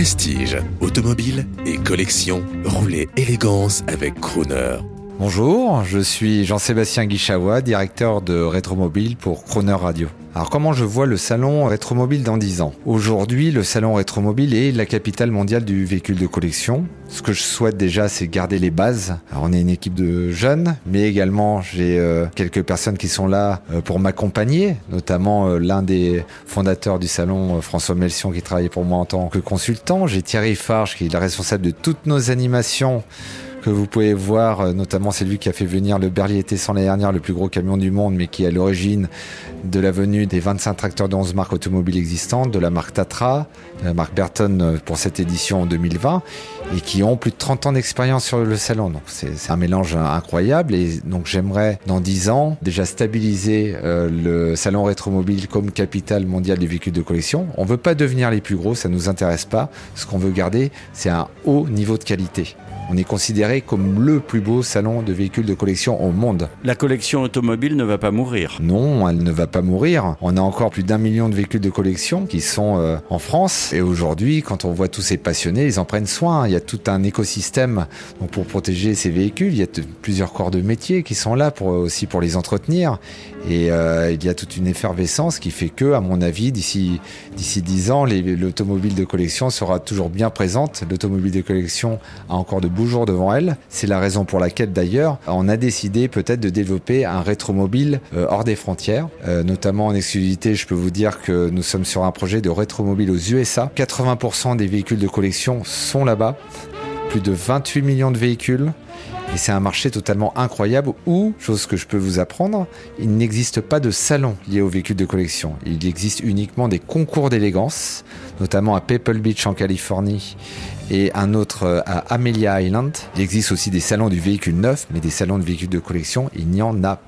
Prestige, automobile et collection, roulez élégance avec Crooner. Bonjour, je suis Jean-Sébastien Guichawa, directeur de Rétromobile pour Croner Radio. Alors comment je vois le salon Rétromobile dans 10 ans? Aujourd'hui, le salon Rétromobile est la capitale mondiale du véhicule de collection. Ce que je souhaite déjà, c'est garder les bases. Alors, on est une équipe de jeunes, mais également j'ai euh, quelques personnes qui sont là euh, pour m'accompagner, notamment euh, l'un des fondateurs du salon, François Melsion, qui travaille pour moi en tant que consultant. J'ai Thierry Farge, qui est le responsable de toutes nos animations que vous pouvez voir, euh, notamment c'est lui qui a fait venir le Berlier Tesson l'année dernière, le plus gros camion du monde, mais qui est à l'origine de la venue des 25 tracteurs de 11 marques automobiles existantes, de la marque Tatra, la marque Burton euh, pour cette édition en 2020, et qui ont plus de 30 ans d'expérience sur le salon. Donc c'est un mélange incroyable, et donc j'aimerais dans 10 ans déjà stabiliser euh, le salon rétromobile comme capitale mondiale des véhicules de collection. On veut pas devenir les plus gros, ça nous intéresse pas. Ce qu'on veut garder, c'est un haut niveau de qualité. On est considéré comme le plus beau salon de véhicules de collection au monde. La collection automobile ne va pas mourir. Non, elle ne va pas mourir. On a encore plus d'un million de véhicules de collection qui sont euh, en France. Et aujourd'hui, quand on voit tous ces passionnés, ils en prennent soin. Il y a tout un écosystème pour protéger ces véhicules. Il y a plusieurs corps de métier qui sont là pour, aussi pour les entretenir. Et euh, il y a toute une effervescence qui fait que, à mon avis, d'ici d'ici dix ans, l'automobile de collection sera toujours bien présente. L'automobile de collection a encore de devant elle. C'est la raison pour laquelle d'ailleurs on a décidé peut-être de développer un rétromobile euh, hors des frontières, euh, notamment en exclusivité. Je peux vous dire que nous sommes sur un projet de rétromobile aux USA. 80% des véhicules de collection sont là-bas. Plus de 28 millions de véhicules. Et c'est un marché totalement incroyable où, chose que je peux vous apprendre, il n'existe pas de salon lié aux véhicules de collection. Il existe uniquement des concours d'élégance, notamment à Pebble Beach en Californie et un autre euh, à Amelia Island. Il existe aussi des salons du véhicule neuf, mais des salons de véhicules de collection, il n'y en a